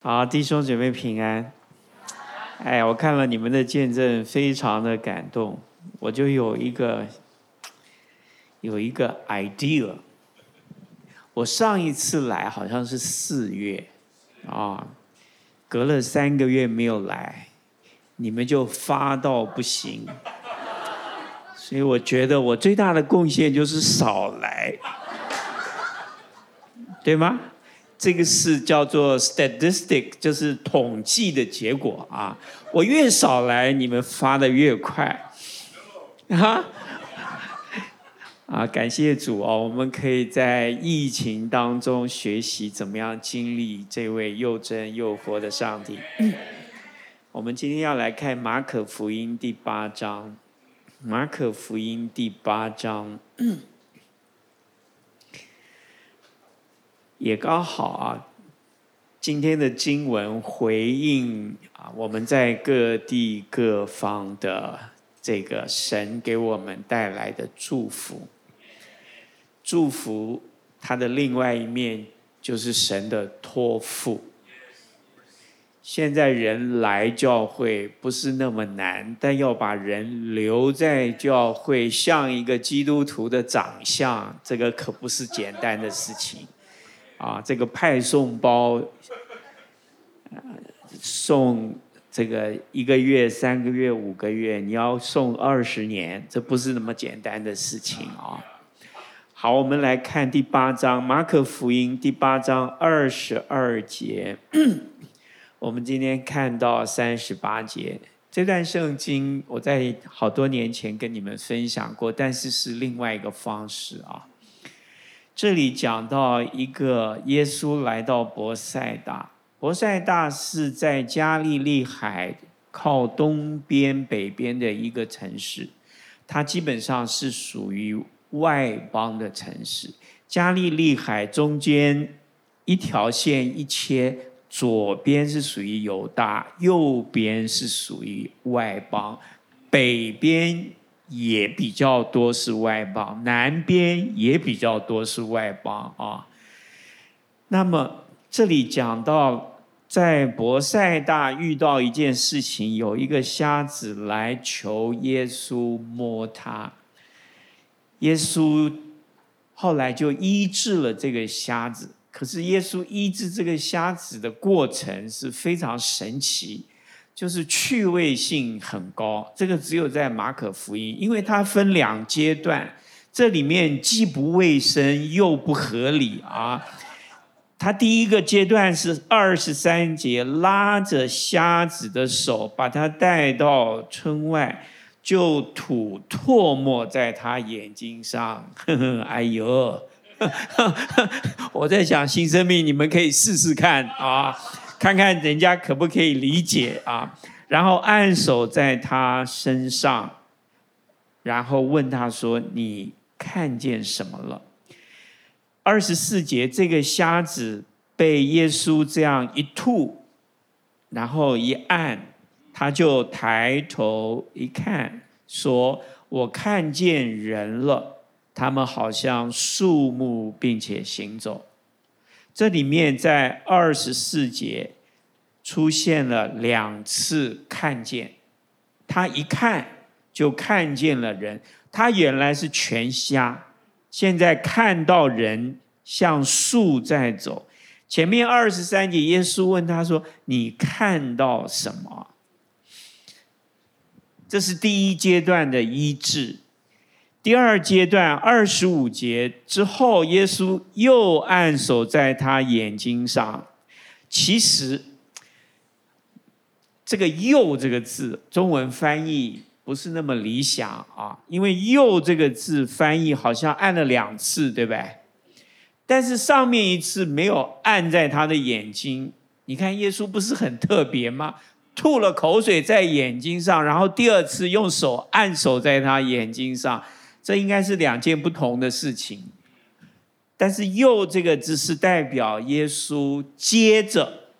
好，弟兄姐妹平安。哎，我看了你们的见证，非常的感动。我就有一个有一个 idea。我上一次来好像是四月啊，隔了三个月没有来，你们就发到不行。所以我觉得我最大的贡献就是少来，对吗？这个是叫做 statistic，就是统计的结果啊。我越少来，你们发的越快，啊啊！感谢主哦，我们可以在疫情当中学习怎么样经历这位又真又活的上帝。我们今天要来看马可福音第八章，马可福音第八章。也刚好啊，今天的经文回应啊，我们在各地各方的这个神给我们带来的祝福。祝福它的另外一面就是神的托付。现在人来教会不是那么难，但要把人留在教会，像一个基督徒的长相，这个可不是简单的事情。啊，这个派送包，送这个一个月、三个月、五个月，你要送二十年，这不是那么简单的事情啊。好，我们来看第八章，马可福音第八章二十二节，我们今天看到三十八节。这段圣经我在好多年前跟你们分享过，但是是另外一个方式啊。这里讲到一个耶稣来到伯赛大，伯赛大是在加利利海靠东边、北边的一个城市，它基本上是属于外邦的城市。加利利海中间一条线一切，左边是属于犹大，右边是属于外邦，北边。也比较多是外邦，南边也比较多是外邦啊。那么这里讲到，在伯赛大遇到一件事情，有一个瞎子来求耶稣摸他，耶稣后来就医治了这个瞎子。可是耶稣医治这个瞎子的过程是非常神奇。就是趣味性很高，这个只有在马可福音，因为它分两阶段，这里面既不卫生又不合理啊。他第一个阶段是二十三节，拉着瞎子的手，把他带到村外，就吐唾沫在他眼睛上。呵呵，哎呦，我在想新生命，你们可以试试看啊。看看人家可不可以理解啊？然后按手在他身上，然后问他说：“你看见什么了？”二十四节，这个瞎子被耶稣这样一吐，然后一按，他就抬头一看，说：“我看见人了，他们好像树木，并且行走。”这里面在二十四节出现了两次看见，他一看就看见了人，他原来是全瞎，现在看到人像树在走。前面二十三节，耶稣问他说：“你看到什么？”这是第一阶段的医治。第二阶段二十五节之后，耶稣又按手在他眼睛上。其实，这个“又”这个字，中文翻译不是那么理想啊，因为“又”这个字翻译好像按了两次，对不对？但是上面一次没有按在他的眼睛，你看耶稣不是很特别吗？吐了口水在眼睛上，然后第二次用手按手在他眼睛上。这应该是两件不同的事情，但是“又”这个字是代表耶稣接着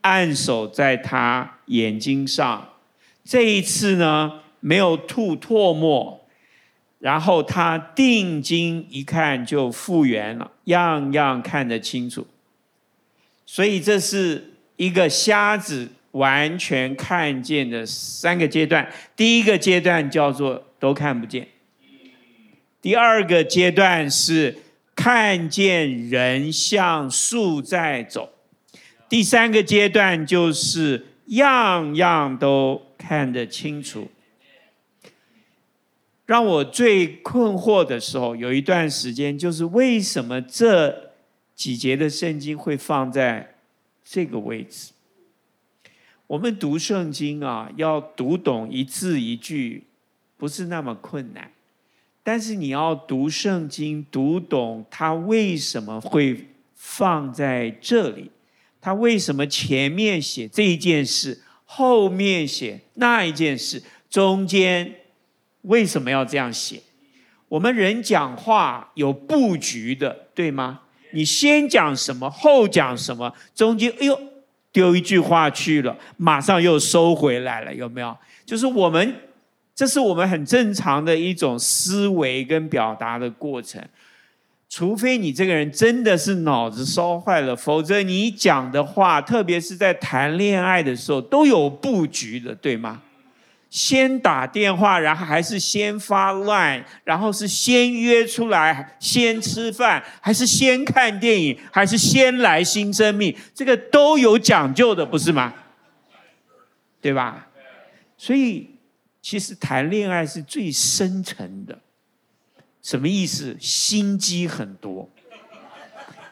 按手在他眼睛上，这一次呢，没有吐唾沫，然后他定睛一看就复原了，样样看得清楚，所以这是一个瞎子完全看见的三个阶段。第一个阶段叫做都看不见，第二个阶段是看见人像树在走，第三个阶段就是样样都看得清楚。让我最困惑的时候，有一段时间，就是为什么这几节的圣经会放在这个位置？我们读圣经啊，要读懂一字一句，不是那么困难。但是你要读圣经，读懂它为什么会放在这里，它为什么前面写这一件事，后面写那一件事，中间。为什么要这样写？我们人讲话有布局的，对吗？你先讲什么，后讲什么，中间哎呦丢一句话去了，马上又收回来了，有没有？就是我们，这是我们很正常的一种思维跟表达的过程。除非你这个人真的是脑子烧坏了，否则你讲的话，特别是在谈恋爱的时候，都有布局的，对吗？先打电话，然后还是先发 line，然后是先约出来，先吃饭，还是先看电影，还是先来新生命？这个都有讲究的，不是吗？对吧？所以其实谈恋爱是最深沉的，什么意思？心机很多，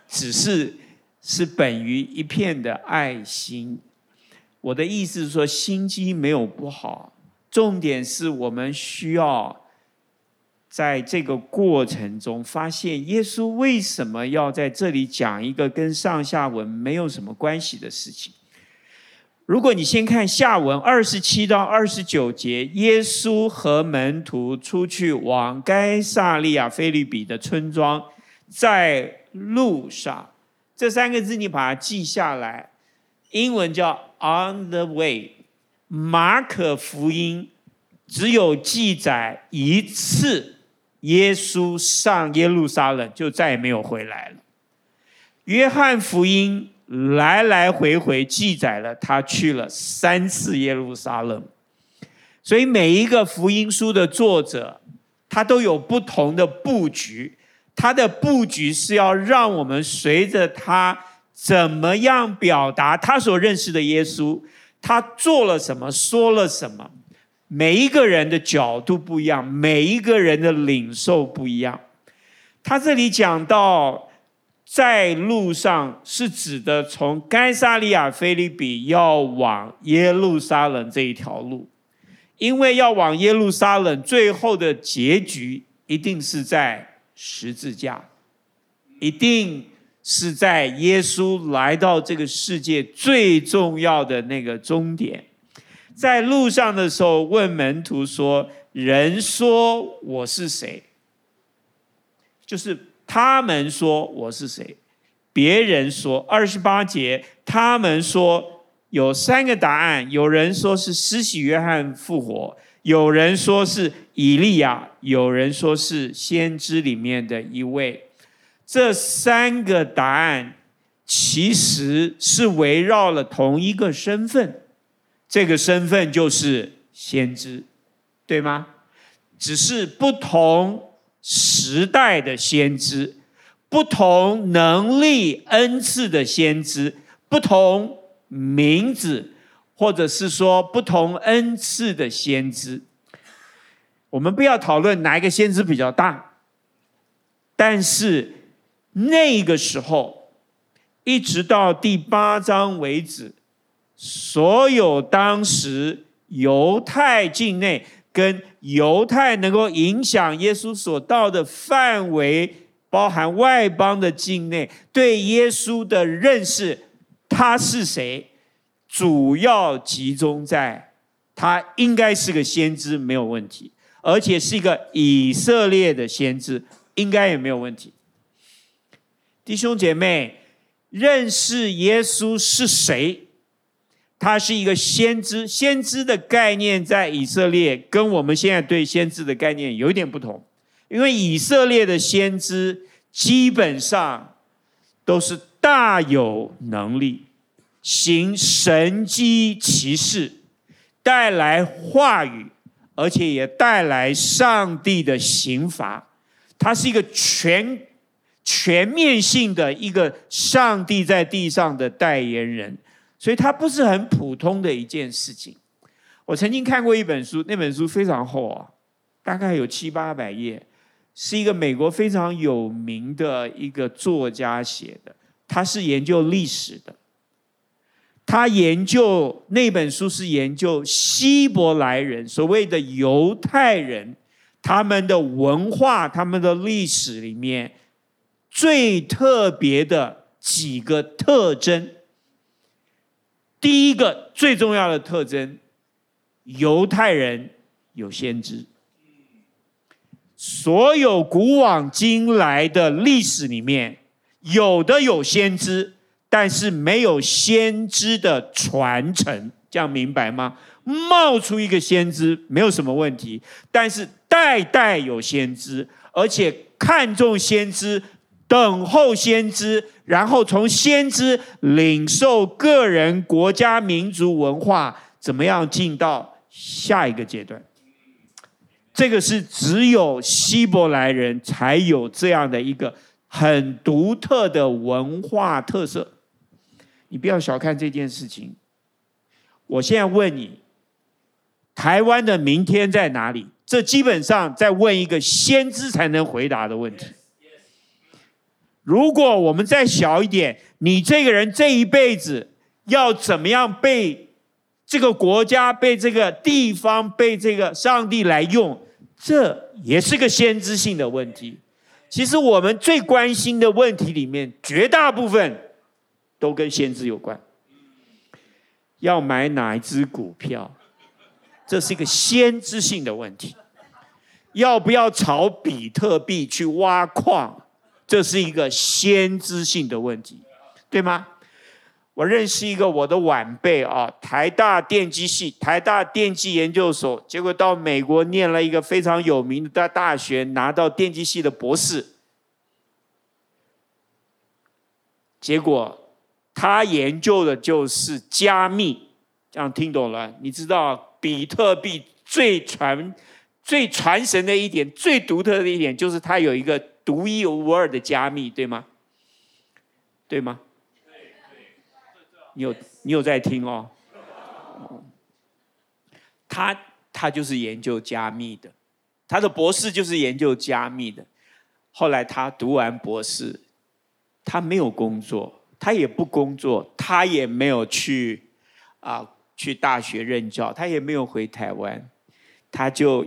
只是是本于一片的爱心。我的意思是说，心机没有不好。重点是我们需要在这个过程中发现，耶稣为什么要在这里讲一个跟上下文没有什么关系的事情。如果你先看下文二十七到二十九节，耶稣和门徒出去往该撒利亚腓立比的村庄，在路上，这三个字你把它记下来，英文叫 on the way。马可福音只有记载一次，耶稣上耶路撒冷就再也没有回来了。约翰福音来来回回记载了他去了三次耶路撒冷，所以每一个福音书的作者，他都有不同的布局，他的布局是要让我们随着他怎么样表达他所认识的耶稣。他做了什么，说了什么，每一个人的角度不一样，每一个人的领受不一样。他这里讲到，在路上是指的从该萨利亚菲利比要往耶路撒冷这一条路，因为要往耶路撒冷，最后的结局一定是在十字架，一定。是在耶稣来到这个世界最重要的那个终点，在路上的时候问门徒说：“人说我是谁？”就是他们说我是谁，别人说二十八节，他们说有三个答案：有人说是施洗约翰复活，有人说是以利亚，有人说是先知里面的一位。这三个答案其实是围绕了同一个身份，这个身份就是先知，对吗？只是不同时代的先知，不同能力恩赐的先知，不同名字，或者是说不同恩赐的先知。我们不要讨论哪一个先知比较大，但是。那个时候，一直到第八章为止，所有当时犹太境内跟犹太能够影响耶稣所到的范围，包含外邦的境内，对耶稣的认识，他是谁，主要集中在他应该是个先知，没有问题，而且是一个以色列的先知，应该也没有问题。弟兄姐妹，认识耶稣是谁？他是一个先知。先知的概念在以色列跟我们现在对先知的概念有一点不同，因为以色列的先知基本上都是大有能力，行神迹奇事，带来话语，而且也带来上帝的刑罚。他是一个全全面性的一个上帝在地上的代言人，所以他不是很普通的一件事情。我曾经看过一本书，那本书非常厚啊，大概有七八百页，是一个美国非常有名的一个作家写的，他是研究历史的。他研究那本书是研究希伯来人，所谓的犹太人，他们的文化、他们的历史里面最特别的几个特征。第一个最重要的特征，犹太人有先知。所有古往今来的历史里面，有的有先知。但是没有先知的传承，这样明白吗？冒出一个先知没有什么问题，但是代代有先知，而且看重先知，等候先知，然后从先知领受个人、国家、民族文化，怎么样进到下一个阶段？这个是只有希伯来人才有这样的一个很独特的文化特色。你不要小看这件事情。我现在问你，台湾的明天在哪里？这基本上在问一个先知才能回答的问题。如果我们再小一点，你这个人这一辈子要怎么样被这个国家、被这个地方、被这个上帝来用，这也是个先知性的问题。其实我们最关心的问题里面，绝大部分。都跟先知有关，要买哪一支股票，这是一个先知性的问题；要不要炒比特币去挖矿，这是一个先知性的问题，对吗？我认识一个我的晚辈啊，台大电机系、台大电机研究所，结果到美国念了一个非常有名的大学，拿到电机系的博士，结果。他研究的就是加密，这样听懂了？你知道比特币最传、最传神的一点、最独特的一点，就是它有一个独一无二的加密，对吗？对吗？你有你有在听哦？他他就是研究加密的，他的博士就是研究加密的。后来他读完博士，他没有工作。他也不工作，他也没有去啊去大学任教，他也没有回台湾，他就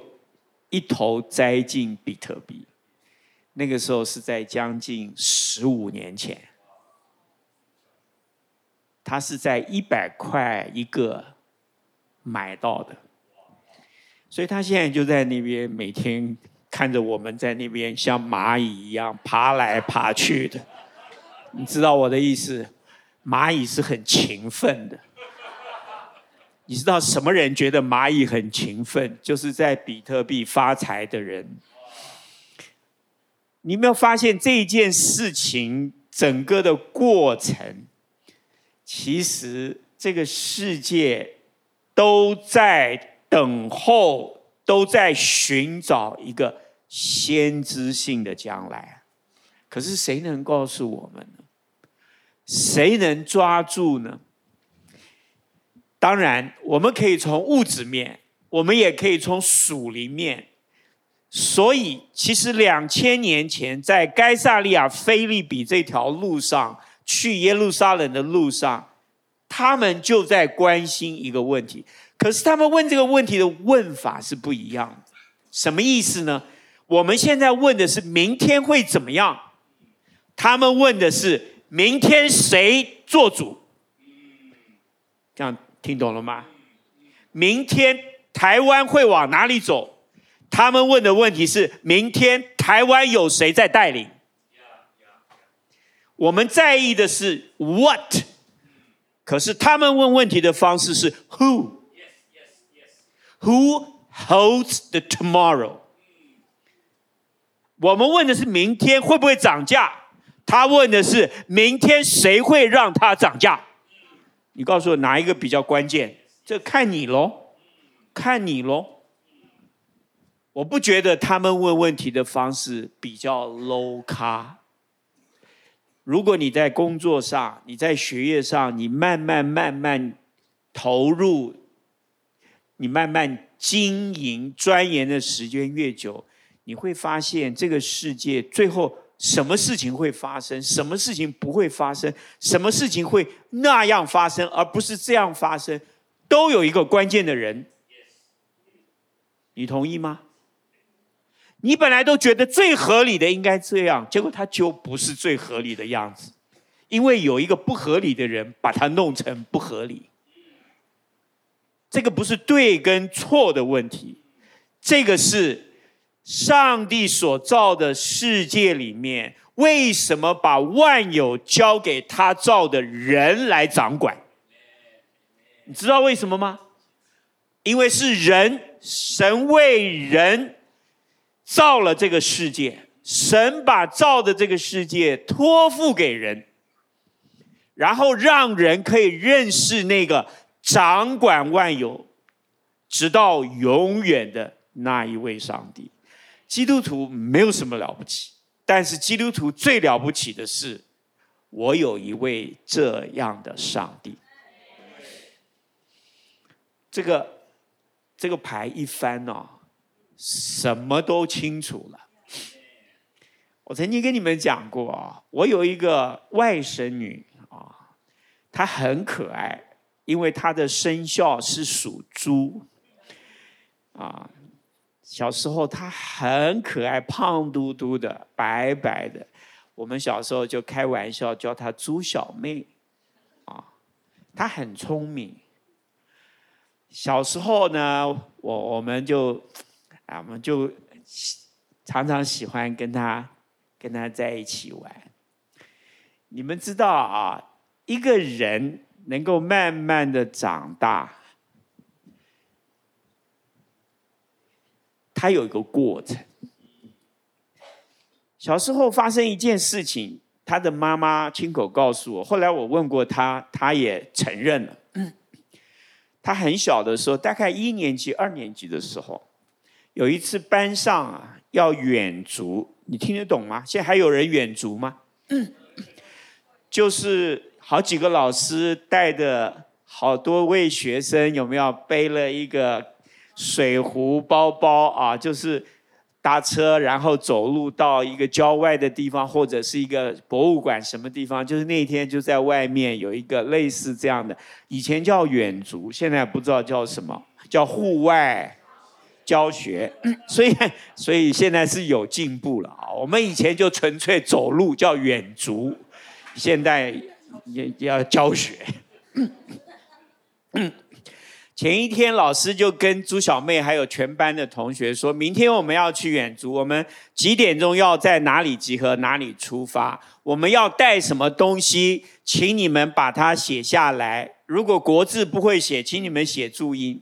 一头栽进比特币。那个时候是在将近十五年前，他是在一百块一个买到的，所以他现在就在那边每天看着我们在那边像蚂蚁一样爬来爬去的。你知道我的意思，蚂蚁是很勤奋的。你知道什么人觉得蚂蚁很勤奋？就是在比特币发财的人。你有没有发现这件事情整个的过程？其实这个世界都在等候，都在寻找一个先知性的将来。可是谁能告诉我们呢？谁能抓住呢？当然，我们可以从物质面，我们也可以从属灵面。所以，其实两千年前，在该撒利亚菲利比这条路上，去耶路撒冷的路上，他们就在关心一个问题。可是，他们问这个问题的问法是不一样的。什么意思呢？我们现在问的是明天会怎么样，他们问的是。明天谁做主？这样听懂了吗？明天台湾会往哪里走？他们问的问题是：明天台湾有谁在带领？我们在意的是 what，可是他们问问题的方式是 who，who holds the tomorrow？我们问的是明天会不会涨价？他问的是：明天谁会让它涨价？你告诉我哪一个比较关键？这看你喽，看你喽。我不觉得他们问问题的方式比较 low 咖。如果你在工作上，你在学业上，你慢慢慢慢投入，你慢慢经营钻研的时间越久，你会发现这个世界最后什么事情会发生，什么事情不会发生，什么事情会那样发生，而不是这样发生，都有一个关键的人。你同意吗？你本来都觉得最合理的应该这样，结果他就不是最合理的样子，因为有一个不合理的人把它弄成不合理。这个不是对跟错的问题，这个是上帝所造的世界里面，为什么把万有交给他造的人来掌管？你知道为什么吗？因为是人，神为人。造了这个世界，神把造的这个世界托付给人，然后让人可以认识那个掌管万有、直到永远的那一位上帝。基督徒没有什么了不起，但是基督徒最了不起的是，我有一位这样的上帝。这个这个牌一翻呢、哦？什么都清楚了。我曾经跟你们讲过啊，我有一个外甥女啊，她很可爱，因为她的生肖是属猪啊。小时候她很可爱，胖嘟嘟的，白白的。我们小时候就开玩笑叫她猪小妹啊。她很聪明。小时候呢，我我们就。啊，我们就常常喜欢跟他跟他在一起玩。你们知道啊，一个人能够慢慢的长大，他有一个过程。小时候发生一件事情，他的妈妈亲口告诉我，后来我问过他，他也承认了。他很小的时候，大概一年级、二年级的时候。有一次班上啊要远足，你听得懂吗？现在还有人远足吗？嗯，就是好几个老师带着好多位学生，有没有背了一个水壶包包啊？就是搭车然后走路到一个郊外的地方，或者是一个博物馆什么地方？就是那天就在外面有一个类似这样的，以前叫远足，现在不知道叫什么，叫户外。教学，所以所以现在是有进步了啊！我们以前就纯粹走路叫远足，现在也要教学。前一天老师就跟朱小妹还有全班的同学说，明天我们要去远足，我们几点钟要在哪里集合，哪里出发，我们要带什么东西，请你们把它写下来。如果国字不会写，请你们写注音。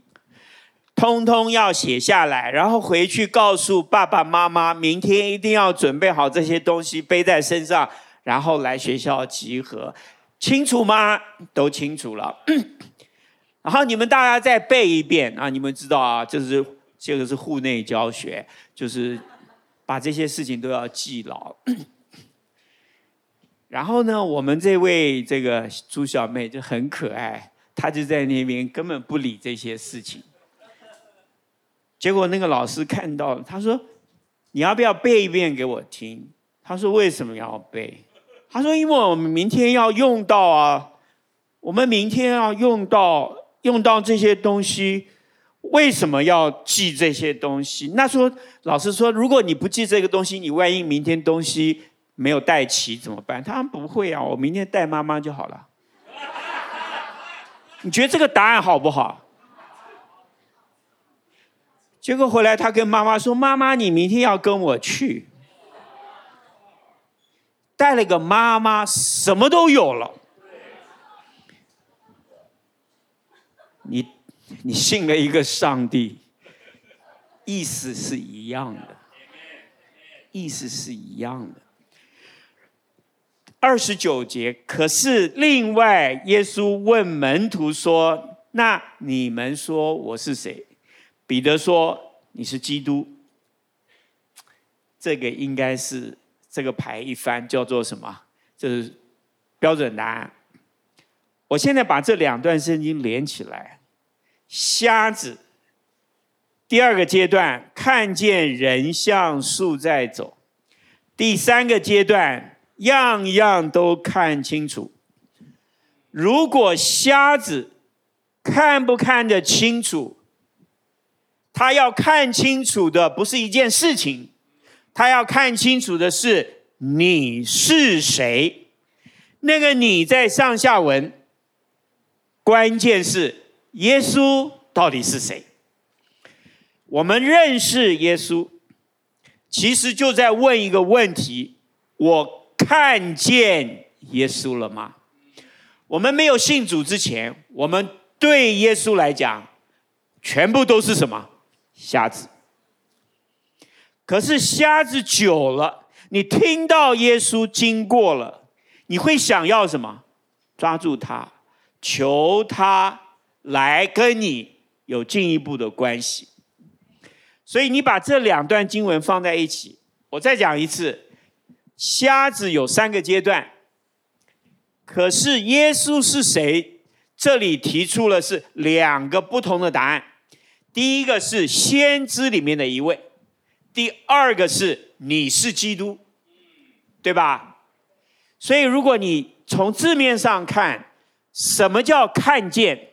通通要写下来，然后回去告诉爸爸妈妈，明天一定要准备好这些东西背在身上，然后来学校集合，清楚吗？都清楚了。然后你们大家再背一遍啊！你们知道啊，就是这个是户内教学，就是把这些事情都要记牢。然后呢，我们这位这个朱小妹就很可爱，她就在那边根本不理这些事情。结果那个老师看到了，他说：“你要不要背一遍给我听？”他说：“为什么要背？”他说：“因为我们明天要用到啊，我们明天要用到用到这些东西，为什么要记这些东西？”那说老师说：“如果你不记这个东西，你万一明天东西没有带齐怎么办？”他说：“不会啊，我明天带妈妈就好了。”你觉得这个答案好不好？结果回来，他跟妈妈说：“妈妈，你明天要跟我去。”带了个妈妈，什么都有了。你你信了一个上帝，意思是一样的，意思是一样的。二十九节，可是另外，耶稣问门徒说：“那你们说我是谁？”彼得说：“你是基督。”这个应该是这个牌一翻叫做什么？这是标准答案。我现在把这两段圣经连起来：瞎子，第二个阶段看见人像树在走；第三个阶段。样样都看清楚。如果瞎子看不看得清楚，他要看清楚的不是一件事情，他要看清楚的是你是谁。那个你在上下文，关键是耶稣到底是谁？我们认识耶稣，其实就在问一个问题：我。看见耶稣了吗？我们没有信主之前，我们对耶稣来讲，全部都是什么？瞎子。可是瞎子久了，你听到耶稣经过了，你会想要什么？抓住他，求他来跟你有进一步的关系。所以你把这两段经文放在一起，我再讲一次。瞎子有三个阶段，可是耶稣是谁？这里提出了是两个不同的答案。第一个是先知里面的一位，第二个是你是基督，对吧？所以如果你从字面上看，什么叫看见？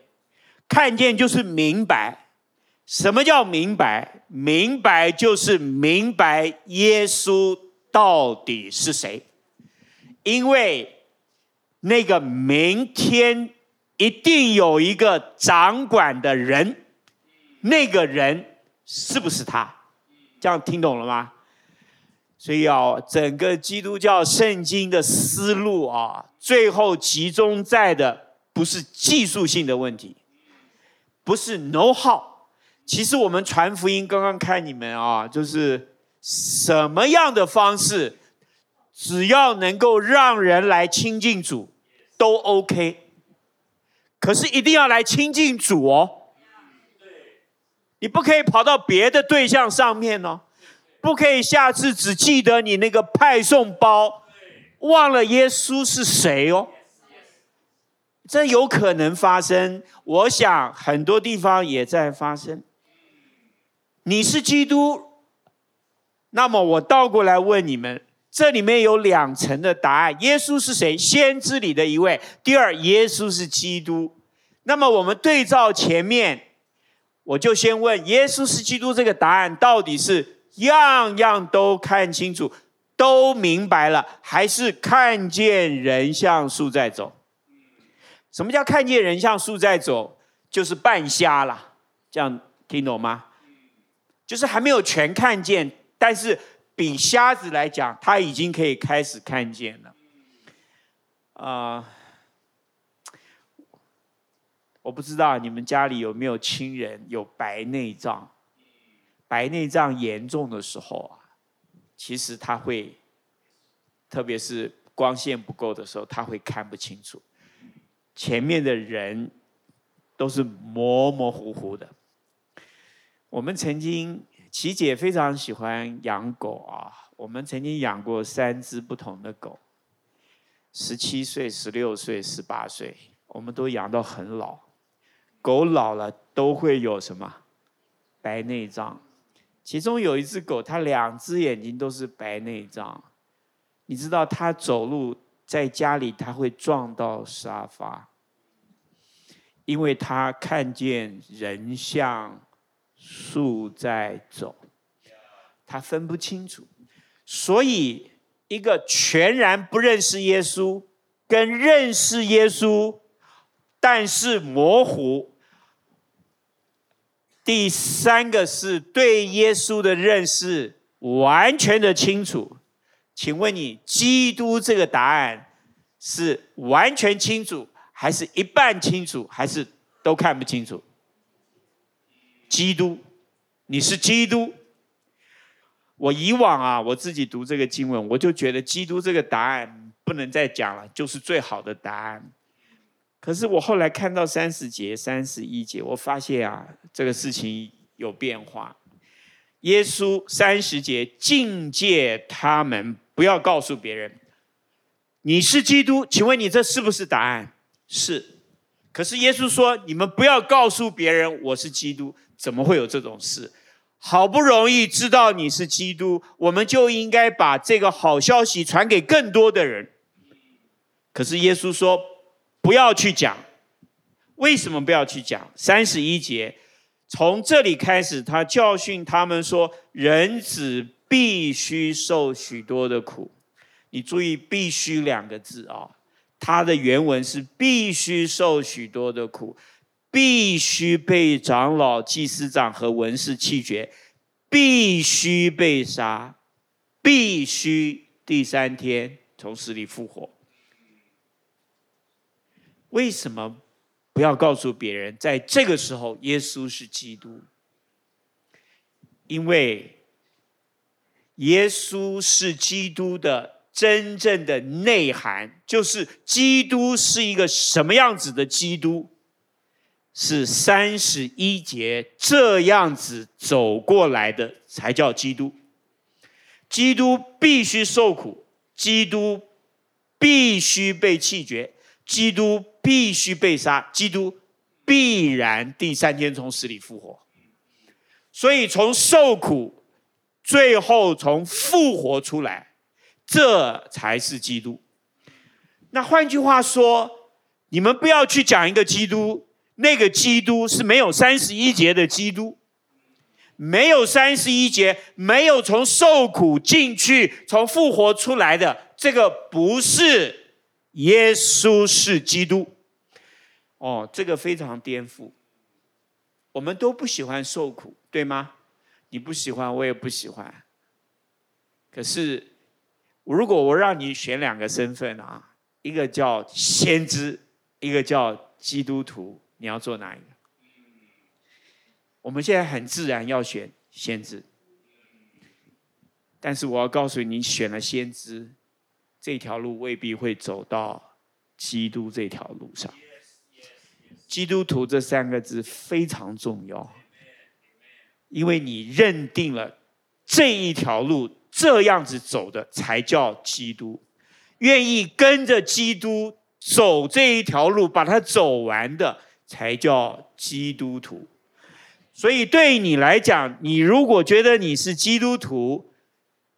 看见就是明白。什么叫明白？明白就是明白耶稣。到底是谁？因为那个明天一定有一个掌管的人，那个人是不是他？这样听懂了吗？所以要整个基督教圣经的思路啊，最后集中在的不是技术性的问题，不是 know how。其实我们传福音，刚刚看你们啊，就是。什么样的方式，只要能够让人来亲近主，都 OK。可是一定要来亲近主哦。你不可以跑到别的对象上面哦，不可以下次只记得你那个派送包，忘了耶稣是谁哦。这有可能发生，我想很多地方也在发生。你是基督。那么我倒过来问你们，这里面有两层的答案：耶稣是谁？先知里的一位。第二，耶稣是基督。那么我们对照前面，我就先问：耶稣是基督这个答案到底是样样都看清楚、都明白了，还是看见人像树在走？什么叫看见人像树在走？就是半瞎了，这样听懂吗？就是还没有全看见。但是比瞎子来讲，他已经可以开始看见了。啊、我不知道你们家里有没有亲人有白内障。白内障严重的时候啊，其实他会，特别是光线不够的时候，他会看不清楚，前面的人都是模模糊糊的。我们曾经。琪姐非常喜欢养狗啊，我们曾经养过三只不同的狗，十七岁、十六岁、十八岁，我们都养到很老。狗老了都会有什么？白内障。其中有一只狗，它两只眼睛都是白内障。你知道它走路在家里，它会撞到沙发，因为它看见人像。树在走，它分不清楚，所以一个全然不认识耶稣，跟认识耶稣，但是模糊。第三个是对耶稣的认识完全的清楚。请问你，基督这个答案是完全清楚，还是一半清楚，还是都看不清楚？基督，你是基督。我以往啊，我自己读这个经文，我就觉得基督这个答案不能再讲了，就是最好的答案。可是我后来看到三十节、三十一节，我发现啊，这个事情有变化。耶稣三十节禁戒他们不要告诉别人你是基督，请问你这是不是答案？是。可是耶稣说你们不要告诉别人我是基督，怎么会有这种事？好不容易知道你是基督，我们就应该把这个好消息传给更多的人。可是耶稣说不要去讲，为什么不要去讲？三十一节。从这里开始，他教训他们说：“人子必须受许多的苦。”你注意“必须”两个字啊，它的原文是“必须受许多的苦，必须被长老、祭司长和文士弃绝，必须被杀，必须第三天从死里复活。”为什么？不要告诉别人，在这个时候，耶稣是基督，因为耶稣是基督的真正的内涵，就是基督是一个什么样子的基督，是三十一节这样子走过来的才叫基督。基督必须受苦，基督必须被弃绝，基督。必须被杀，基督必然第三天从死里复活。所以从受苦，最后从复活出来，这才是基督。那换句话说，你们不要去讲一个基督，那个基督是没有三十一节的基督，没有三十一节，没有从受苦进去，从复活出来的，这个不是。耶稣是基督，哦，这个非常颠覆。我们都不喜欢受苦，对吗？你不喜欢，我也不喜欢。可是，如果我让你选两个身份啊，一个叫先知，一个叫基督徒，你要做哪一个？我们现在很自然要选先知，但是我要告诉你，选了先知。这条路未必会走到基督这条路上。基督徒这三个字非常重要，因为你认定了这一条路这样子走的才叫基督，愿意跟着基督走这一条路，把它走完的才叫基督徒。所以对你来讲，你如果觉得你是基督徒，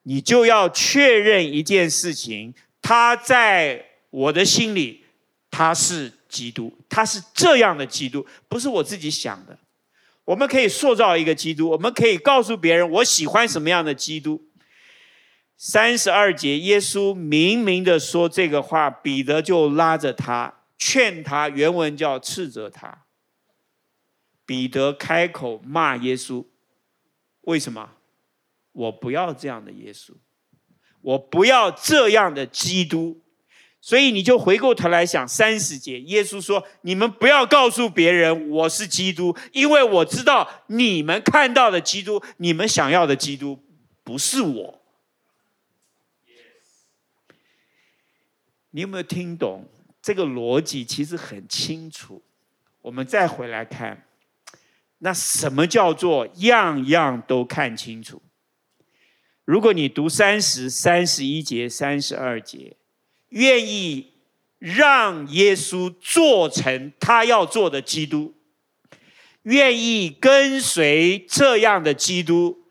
你就要确认一件事情，他在我的心里，他是基督，他是这样的基督，不是我自己想的。我们可以塑造一个基督，我们可以告诉别人我喜欢什么样的基督。三十二节，耶稣明明的说这个话，彼得就拉着他劝他，原文叫斥责他。彼得开口骂耶稣，为什么？我不要这样的耶稣，我不要这样的基督，所以你就回过头来想三十节，耶稣说：“你们不要告诉别人我是基督，因为我知道你们看到的基督，你们想要的基督不是我。”你有没有听懂这个逻辑？其实很清楚。我们再回来看，那什么叫做样样都看清楚？如果你读三十、三十一节、三十二节，愿意让耶稣做成他要做的基督，愿意跟随这样的基督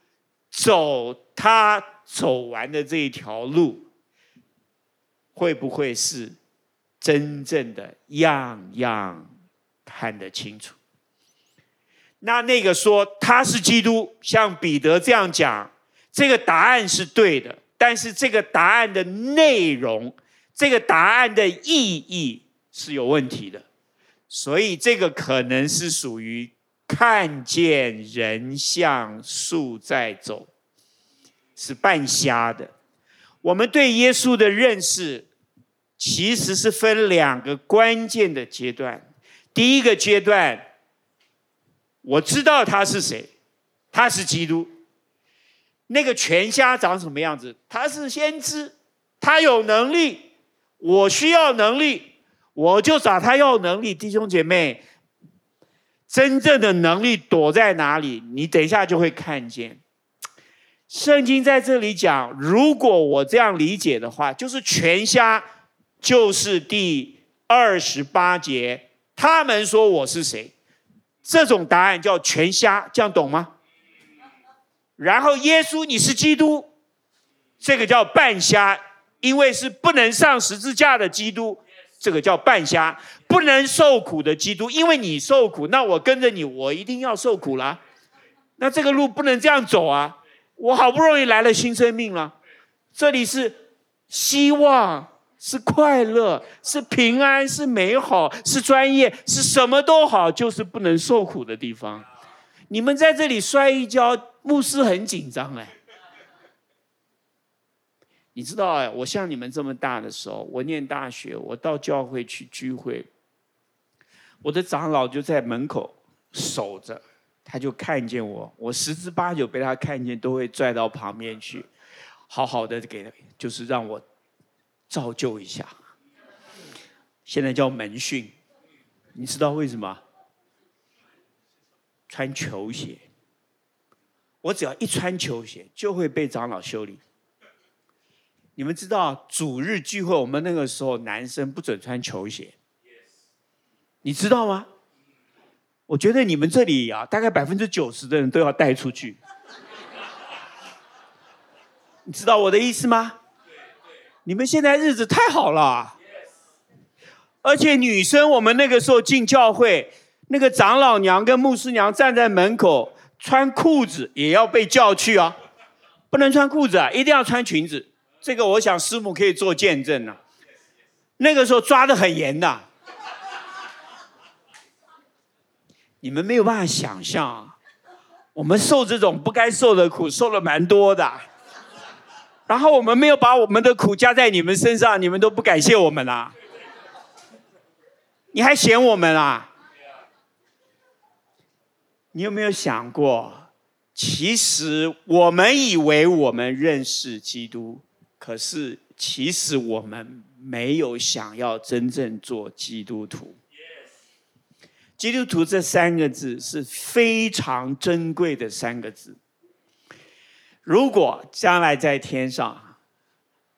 走他走完的这一条路，会不会是真正的样样看得清楚？那那个说他是基督，像彼得这样讲。这个答案是对的，但是这个答案的内容，这个答案的意义是有问题的，所以这个可能是属于看见人像树在走，是半瞎的。我们对耶稣的认识其实是分两个关键的阶段。第一个阶段，我知道他是谁，他是基督。那个全瞎长什么样子？他是先知，他有能力。我需要能力，我就找他要能力。弟兄姐妹，真正的能力躲在哪里？你等一下就会看见。圣经在这里讲，如果我这样理解的话，就是全瞎，就是第二十八节。他们说我是谁？这种答案叫全瞎，这样懂吗？然后耶稣，你是基督，这个叫半瞎。因为是不能上十字架的基督，这个叫半瞎；不能受苦的基督，因为你受苦，那我跟着你，我一定要受苦啦。那这个路不能这样走啊！我好不容易来了新生命了，这里是希望，是快乐，是平安，是美好，是专业，是什么都好，就是不能受苦的地方。你们在这里摔一跤，牧师很紧张哎。你知道哎，我像你们这么大的时候，我念大学，我到教会去聚会，我的长老就在门口守着，他就看见我，我十之八九被他看见，都会拽到旁边去，好好的给，就是让我造就一下。现在叫门训，你知道为什么？穿球鞋，我只要一穿球鞋，就会被长老修理。你们知道主日聚会，我们那个时候男生不准穿球鞋，你知道吗？我觉得你们这里啊，大概百分之九十的人都要带出去。你知道我的意思吗？你们现在日子太好了，而且女生，我们那个时候进教会，那个长老娘跟牧师娘站在门口，穿裤子也要被叫去啊，不能穿裤子啊，一定要穿裙子。这个我想师母可以做见证了，那个时候抓得很严的，你们没有办法想象啊，我们受这种不该受的苦，受了蛮多的，然后我们没有把我们的苦加在你们身上，你们都不感谢我们啦，你还嫌我们啊？你有没有想过，其实我们以为我们认识基督。可是，其实我们没有想要真正做基督徒。基督徒这三个字是非常珍贵的三个字。如果将来在天上，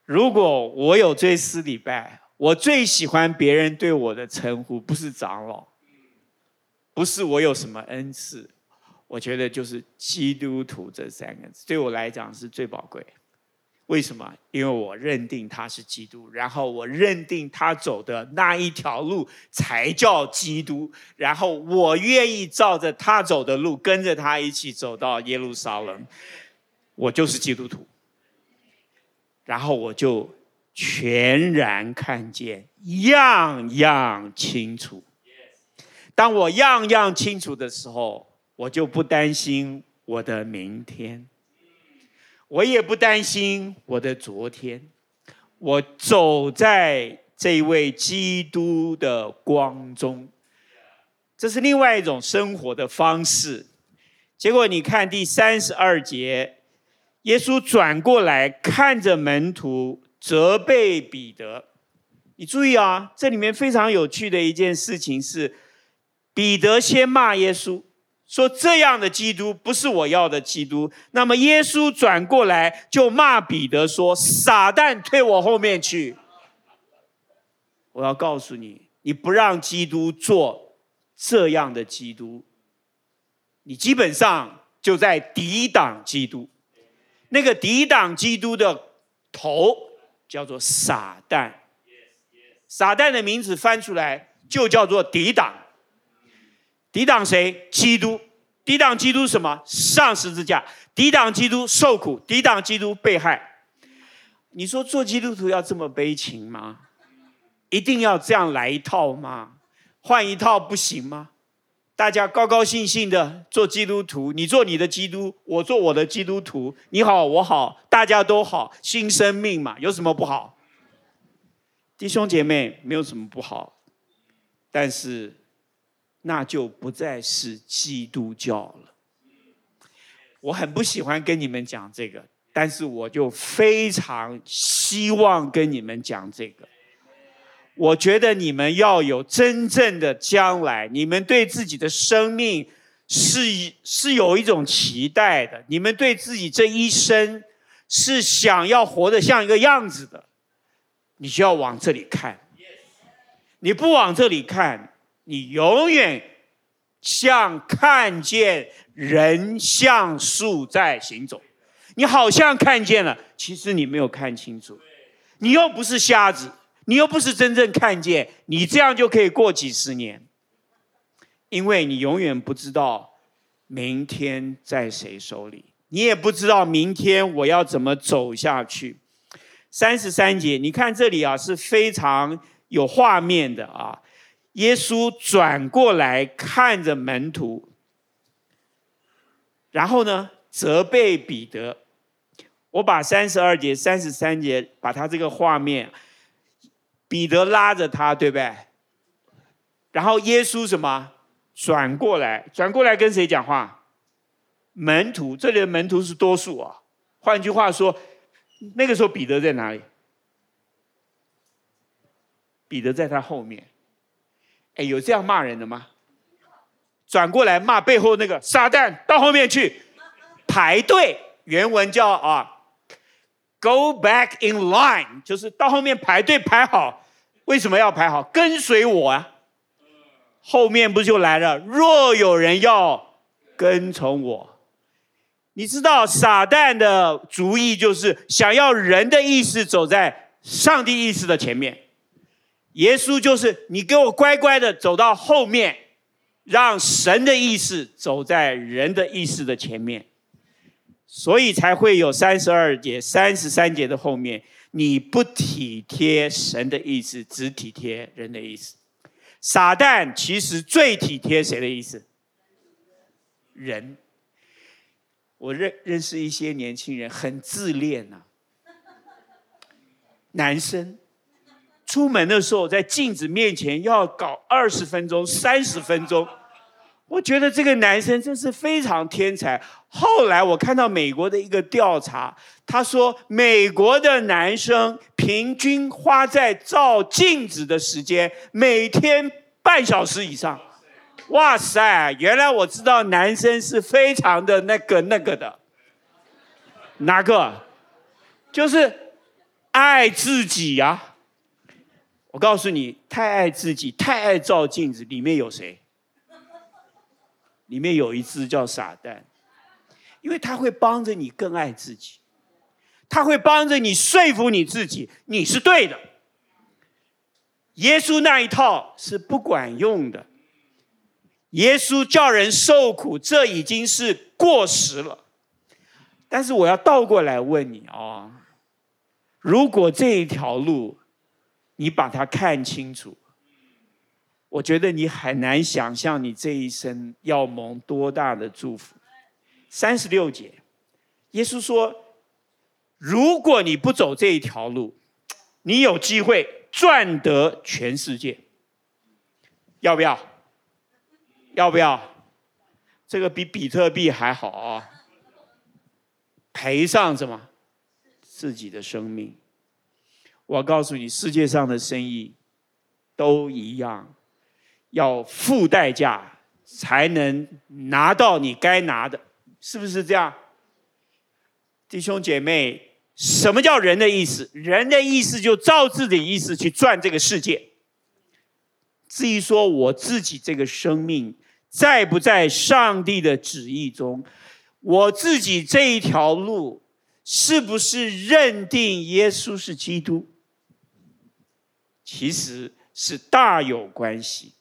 如果我有追思礼拜，我最喜欢别人对我的称呼，不是长老，不是我有什么恩赐，我觉得就是基督徒这三个字，对我来讲是最宝贵。为什么？因为我认定他是基督，然后我认定他走的那一条路才叫基督，然后我愿意照着他走的路，跟着他一起走到耶路撒冷，我就是基督徒。然后我就全然看见，样样清楚。当我样样清楚的时候，我就不担心我的明天。我也不担心我的昨天，我走在这位基督的光中，这是另外一种生活的方式。结果你看第三十二节，耶稣转过来看着门徒，责备彼得。你注意啊，这里面非常有趣的一件事情是，彼得先骂耶稣。说这样的基督不是我要的基督，那么耶稣转过来就骂彼得说：“撒旦退我后面去！”我要告诉你，你不让基督做这样的基督，你基本上就在抵挡基督。那个抵挡基督的头叫做撒旦，撒旦的名字翻出来就叫做抵挡。抵挡谁？基督。抵挡基督什么？上十字架。抵挡基督受苦。抵挡基督被害。你说做基督徒要这么悲情吗？一定要这样来一套吗？换一套不行吗？大家高高兴兴的做基督徒，你做你的基督，我做我的基督徒，你好我好，大家都好，新生命嘛，有什么不好？弟兄姐妹，没有什么不好，但是。那就不再是基督教了。我很不喜欢跟你们讲这个，但是我就非常希望跟你们讲这个。我觉得你们要有真正的将来，你们对自己的生命是是有一种期待的，你们对自己这一生是想要活得像一个样子的，你就要往这里看。你不往这里看，你永远像看见人像树在行走，你好像看见了，其实你没有看清楚，你又不是瞎子。你又不是真正看见，你这样就可以过几十年，因为你永远不知道明天在谁手里，你也不知道明天我要怎么走下去。三十三节，你看这里啊，是非常有画面的啊。耶稣转过来看着门徒，然后呢，责备彼得。我把三十二节、三十三节，把他这个画面。彼得拉着他，对不对？然后耶稣什么？转过来，转过来跟谁讲话？门徒，这里的门徒是多数啊。换句话说，那个时候彼得在哪里？彼得在他后面。哎，有这样骂人的吗？转过来骂背后那个撒旦，到后面去排队。原文叫啊，Go back in line，就是到后面排队排好。为什么要排好？跟随我啊！后面不就来了？若有人要跟从我，你知道撒旦的主意就是想要人的意思走在上帝意思的前面。耶稣就是你给我乖乖的走到后面，让神的意思走在人的意思的前面，所以才会有三十二节、三十三节的后面。你不体贴神的意思，只体贴人的意思。撒旦其实最体贴谁的意思？人。我认认识一些年轻人很自恋呐、啊，男生出门的时候在镜子面前要搞二十分钟、三十分钟。我觉得这个男生真是非常天才。后来我看到美国的一个调查，他说美国的男生平均花在照镜子的时间每天半小时以上。哇塞！原来我知道男生是非常的那个那个的。哪个？就是爱自己呀、啊！我告诉你，太爱自己，太爱照镜子，里面有谁？里面有一只叫傻蛋，因为他会帮着你更爱自己，他会帮着你说服你自己你是对的。耶稣那一套是不管用的，耶稣叫人受苦，这已经是过时了。但是我要倒过来问你啊、哦，如果这一条路你把它看清楚。我觉得你很难想象你这一生要蒙多大的祝福。三十六节，耶稣说：“如果你不走这一条路，你有机会赚得全世界，要不要？要不要？这个比比特币还好啊！赔上什么？自己的生命。我告诉你，世界上的生意都一样。”要付代价才能拿到你该拿的，是不是这样？弟兄姐妹，什么叫人的意思？人的意思就照自己的意思去赚这个世界。至于说我自己这个生命在不在上帝的旨意中，我自己这一条路是不是认定耶稣是基督，其实是大有关系。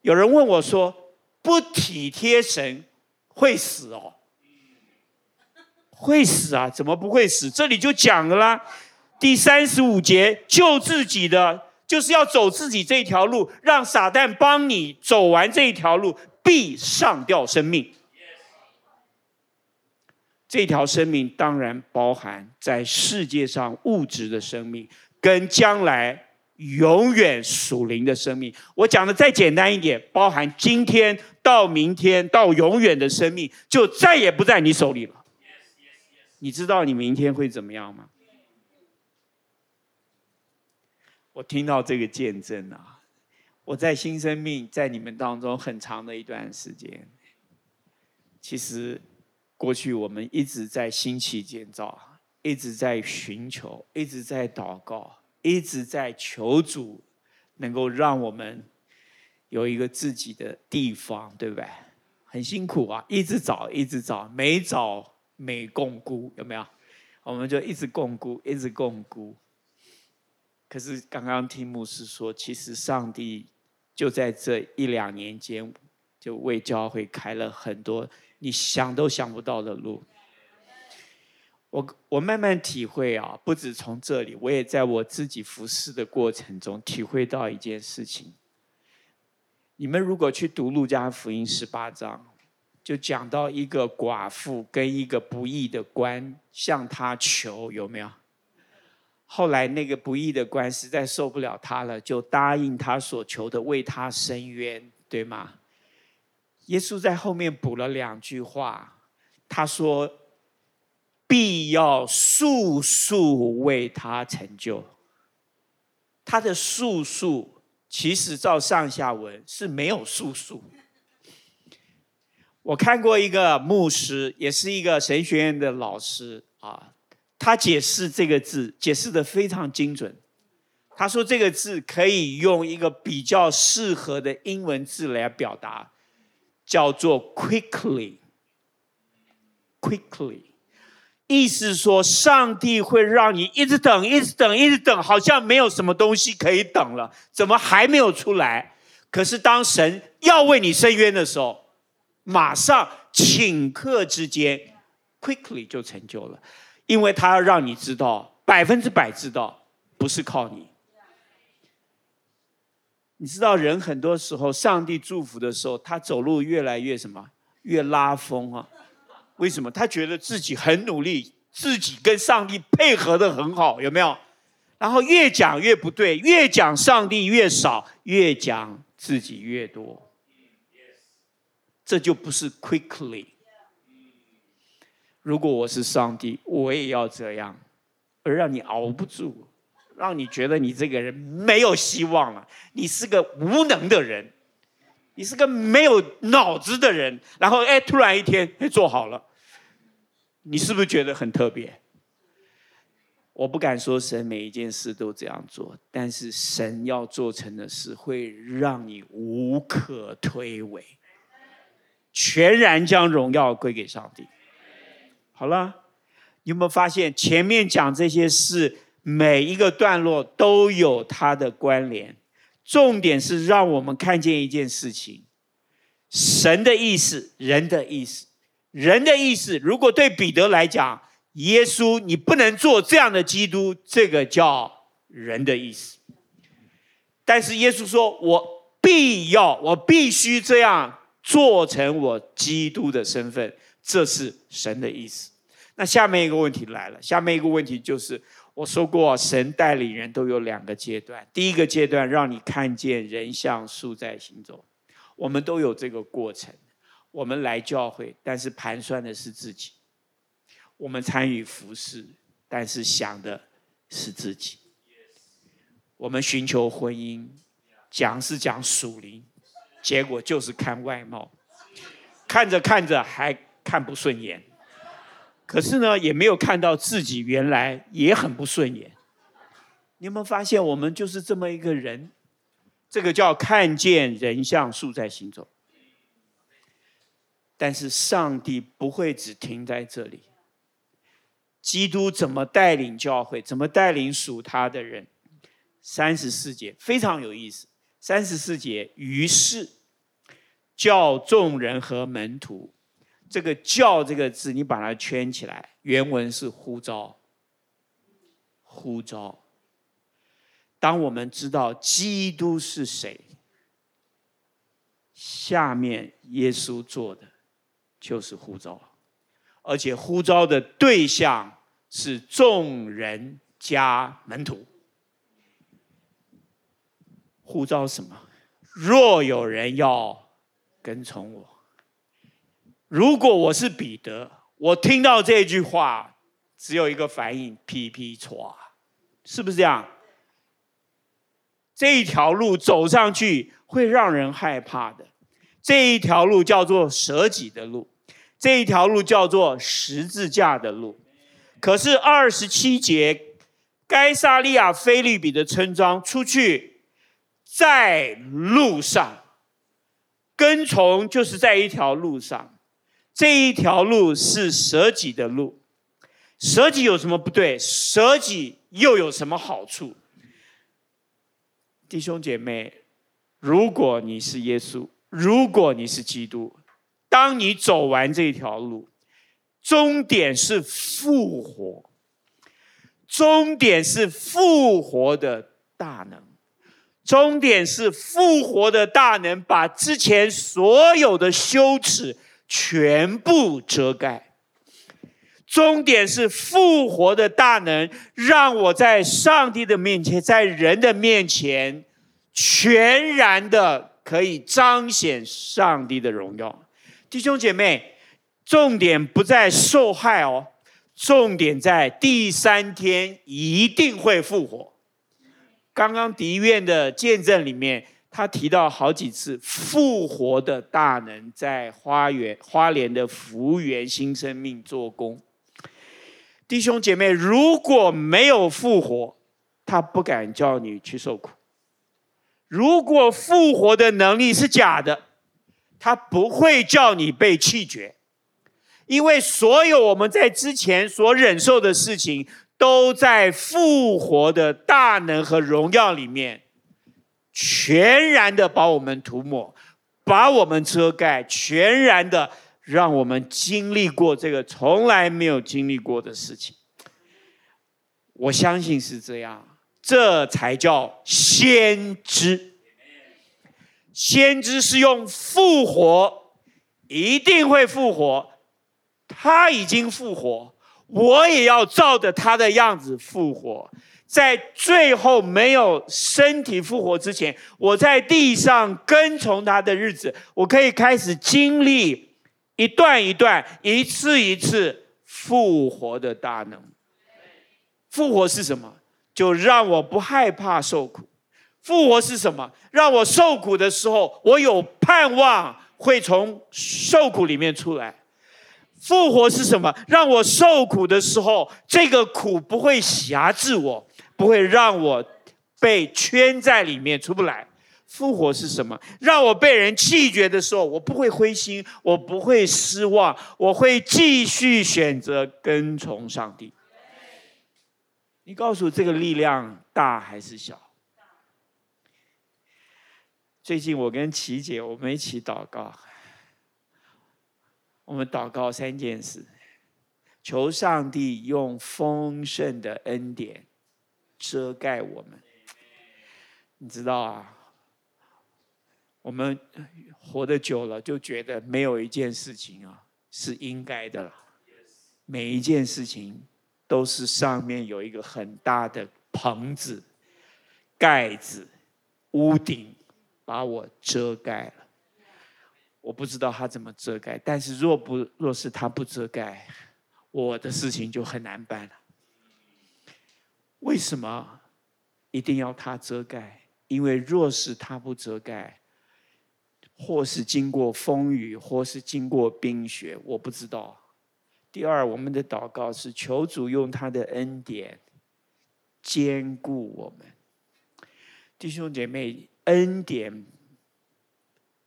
有人问我说：“不体贴神会死哦？会死啊？怎么不会死？这里就讲了啦，第三十五节，救自己的就是要走自己这条路，让撒旦帮你走完这一条路，必上吊生命。这条生命当然包含在世界上物质的生命，跟将来。”永远属灵的生命，我讲的再简单一点，包含今天到明天到永远的生命，就再也不在你手里了。你知道你明天会怎么样吗？我听到这个见证啊，我在新生命在你们当中很长的一段时间，其实过去我们一直在兴起建造，一直在寻求，一直在祷告，一直在求主能够让我们有一个自己的地方，对不对？很辛苦啊，一直找，一直找，每找每摃龟，有没有？我们就一直摃龟，一直摃龟。可是刚刚听牧师说，其实上帝就在这一两年间，就为教会开了很多你想都想不到的路。我我慢慢体会啊，不止从这里，我也在我自己服侍的过程中体会到一件事情。你们如果去读路加福音十八章，就讲到一个寡妇跟一个不义的官向他求，有没有？后来那个不义的官实在受不了他了，就答应他所求的，为他伸冤，对吗？耶稣在后面补了两句话，他说：“必要速速为他成就。”他的“速速”其实照上下文是没有“速速”。我看过一个牧师，也是一个神学院的老师啊。他解释这个字，解释的非常精准。他说这个字可以用一个比较适合的英文字来表达，叫做 quickly。quickly，意思说上帝会让你一直等，一直等，一直等，好像没有什么东西可以等了，怎么还没有出来？可是当神要为你伸冤的时候，马上顷刻之间，quickly 就成就了。因为他要让你知道，百分之百知道，不是靠你。你知道，人很多时候，上帝祝福的时候，他走路越来越什么？越拉风啊？为什么？他觉得自己很努力，自己跟上帝配合的很好，有没有？然后越讲越不对，越讲上帝越少，越讲自己越多。这就不是 quickly。如果我是上帝，我也要这样，而让你熬不住，让你觉得你这个人没有希望了，你是个无能的人，你是个没有脑子的人，然后哎，突然一天哎做好了，你是不是觉得很特别？我不敢说神每一件事都这样做，但是神要做成的事会让你无可推诿，全然将荣耀归给上帝。好了，你有没有发现前面讲这些事，每一个段落都有它的关联？重点是让我们看见一件事情：神的意思，人的意思。人的意思，如果对彼得来讲，耶稣你不能做这样的基督，这个叫人的意思。但是耶稣说：“我必要，我必须这样做成我基督的身份。”这是神的意思。那下面一个问题来了，下面一个问题就是，我说过，神带领人都有两个阶段。第一个阶段，让你看见人像树在行走。我们都有这个过程。我们来教会，但是盘算的是自己；我们参与服侍，但是想的是自己。我们寻求婚姻，讲是讲属灵，结果就是看外貌，看着看着还看不顺眼。可是呢，也没有看到自己原来也很不顺眼。你有没有发现，我们就是这么一个人？这个叫看见人像素在行走。但是上帝不会只停在这里。基督怎么带领教会？怎么带领属他的人？三十四节非常有意思。三十四节，于是叫众人和门徒。这个“叫”这个字，你把它圈起来，原文是呼召。呼召。当我们知道基督是谁，下面耶稣做的就是呼召，而且呼召的对象是众人加门徒。呼召什么？若有人要跟从我。如果我是彼得，我听到这句话，只有一个反应：屁屁剉，是不是这样？这一条路走上去会让人害怕的。这一条路叫做舍己的路，这一条路叫做十字架的路。可是二十七节，该撒利亚菲利比的村庄出去，在路上跟从，就是在一条路上。这一条路是舍己的路，舍己有什么不对？舍己又有什么好处？弟兄姐妹，如果你是耶稣，如果你是基督，当你走完这条路，终点是复活，终点是复活的大能，终点是复活的大能，把之前所有的羞耻全部遮盖。终点是复活的大能，让我在上帝的面前，在人的面前，全然的。可以彰显上帝的荣耀，弟兄姐妹，重点不在受害哦，重点在第三天一定会复活。刚刚狄院的见证里面，他提到好几次复活的大能在花园花莲的福源新生命做工。弟兄姐妹，如果没有复活，他不敢叫你去受苦。如果复活的能力是假的，他不会叫你被弃绝，因为所有我们在之前所忍受的事情，都在复活的大能和荣耀里面，全然的把我们涂抹，把我们遮盖，全然的让我们经历过这个从来没有经历过的事情。我相信是这样。这才叫先知。先知是用复活，一定会复活。他已经复活，我也要照着他的样子复活。在最后没有身体复活之前，我在地上跟从他的日子，我可以开始经历一段一段、一次一次复活的大能。复活是什么？就让我不害怕受苦。复活是什么？让我受苦的时候，我有盼望会从受苦里面出来。复活是什么？让我受苦的时候，这个苦不会辖制我，不会让我被圈在里面出不来。复活是什么？让我被人弃绝的时候，我不会灰心，我不会失望，我会继续选择跟从上帝。你告诉我，这个力量大还是小？最近我跟琪姐我们一起祷告，我们祷告三件事：求上帝用丰盛的恩典遮盖我们。你知道啊，我们活得久了，就觉得没有一件事情啊是应该的了。每一件事情。都是上面有一个很大的棚子、盖子、屋顶，把我遮盖了。我不知道他怎么遮盖，但是若不若是他不遮盖，我的事情就很难办了。为什么一定要他遮盖？因为若是他不遮盖，或是经过风雨，或是经过冰雪，我不知道。第二，我们的祷告是求主用他的恩典坚固我们，弟兄姐妹，恩典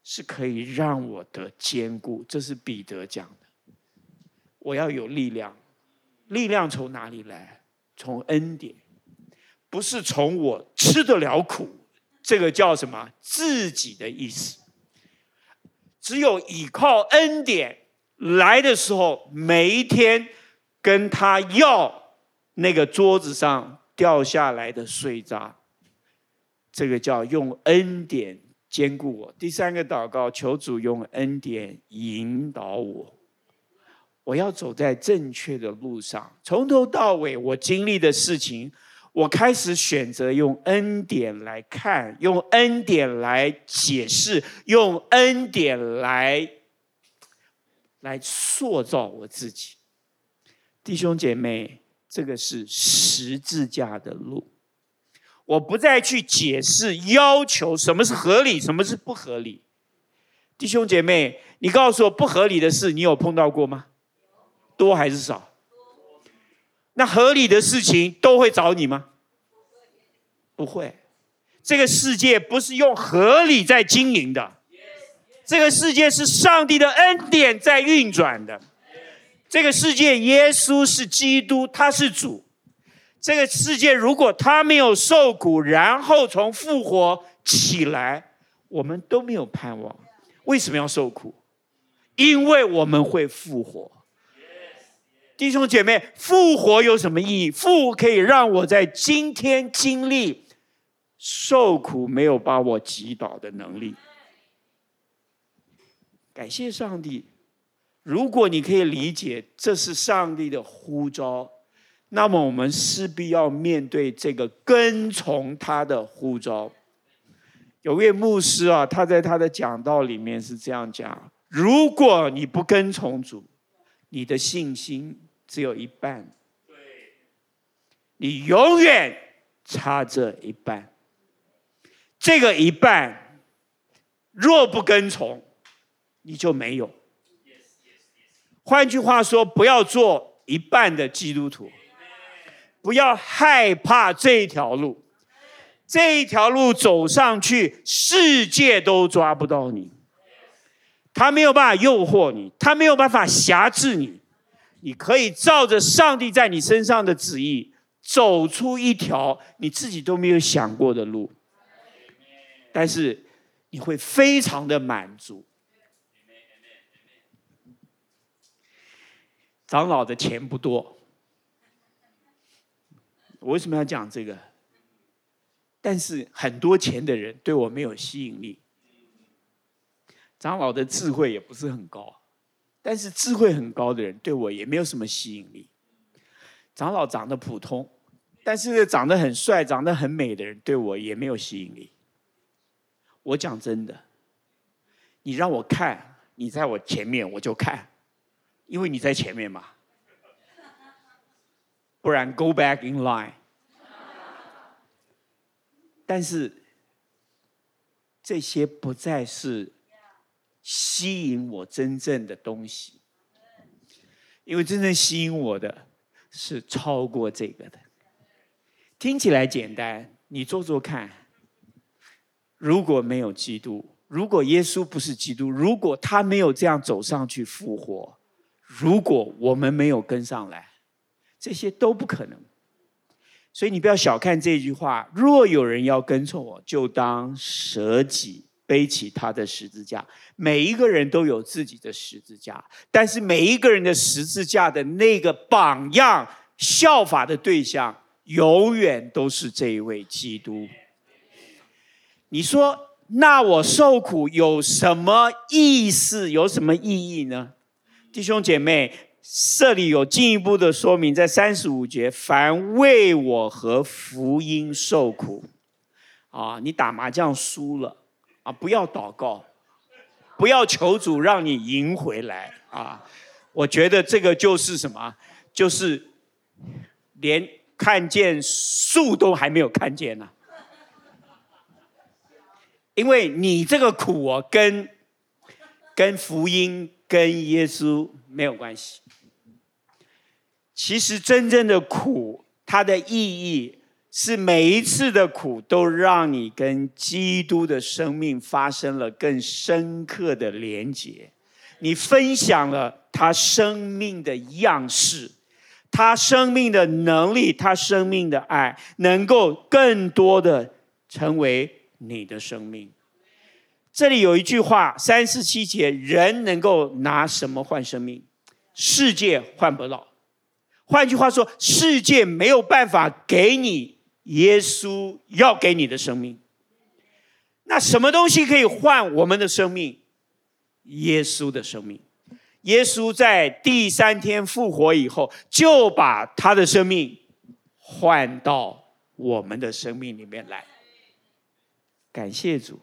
是可以让我得坚固，这是彼得讲的。我要有力量，力量从哪里来？从恩典，不是从我吃得了苦，这个叫什么？自己的意思。只有依靠恩典。来的时候，每一天跟他要那个桌子上掉下来的碎渣，这个叫用恩典坚固我。第三个祷告，求主用恩典引导我，我要走在正确的路上。从头到尾，我经历的事情，我开始选择用恩典来看，用恩典来解释，用恩典来。来塑造我自己，弟兄姐妹，这个是十字架的路。我不再去解释、要求什么是合理，什么是不合理。弟兄姐妹，你告诉我不合理的事，你有碰到过吗？多还是少？那合理的事情都会找你吗？不会。这个世界不是用合理在经营的，这个世界是上帝的恩典在运转的。这个世界，耶稣是基督，他是主。这个世界如果他没有受苦，然后从复活起来，我们都没有盼望。为什么要受苦？因为我们会复活。弟兄姐妹，复活有什么意义？复可以让我在今天经历受苦没有把我击倒的能力。感谢上帝。如果你可以理解这是上帝的呼召，那么我们势必要面对这个跟从他的呼召。有位牧师啊，他在他的讲道里面是这样讲：如果你不跟从主，你的信心只有一半，你永远差这一半。这个一半，若不跟从，你就没有。换句话说，不要做一半的基督徒，不要害怕这一条路，这一条路走上去，世界都抓不到你，他没有办法诱惑你，他没有办法辖制你，你可以照着上帝在你身上的旨意，走出一条你自己都没有想过的路，但是你会非常的满足。长老的钱不多，我为什么要讲这个？但是很多钱的人对我没有吸引力。长老的智慧也不是很高，但是智慧很高的人对我也没有什么吸引力。长老长得普通，但是长得很帅、长得很美的人对我也没有吸引力。我讲真的，你让我看，你在我前面我就看。因为你在前面嘛，不然 go back in line。但是这些不再是吸引我真正的东西，因为真正吸引我的是超过这个的。听起来简单，你做做看。如果没有基督，如果耶稣不是基督，如果他没有这样走上去复活。如果我们没有跟上来，这些都不可能。所以你不要小看这句话：若有人要跟从我，就当舍己，背起他的十字架。每一个人都有自己的十字架，但是每一个人的十字架的那个榜样、效法的对象，永远都是这一位基督。你说，那我受苦有什么意思？有什么意义呢？弟兄姐妹，这里有进一步的说明，在三十五节，凡为我和福音受苦，啊，你打麻将输了，啊，不要祷告，不要求主让你赢回来，啊，我觉得这个就是什么？就是连看见树都还没有看见呢，因为你这个苦哦，跟跟福音。跟耶稣没有关系。其实真正的苦，它的意义是每一次的苦都让你跟基督的生命发生了更深刻的连结。你分享了他生命的样式，他生命的能力，他生命的爱，能够更多的成为你的生命。这里有一句话，三十七节，人能够拿什么换生命？世界换不到。换句话说，世界没有办法给你耶稣要给你的生命。那什么东西可以换我们的生命？耶稣的生命。耶稣在第三天复活以后，就把他的生命换到我们的生命里面来。感谢主。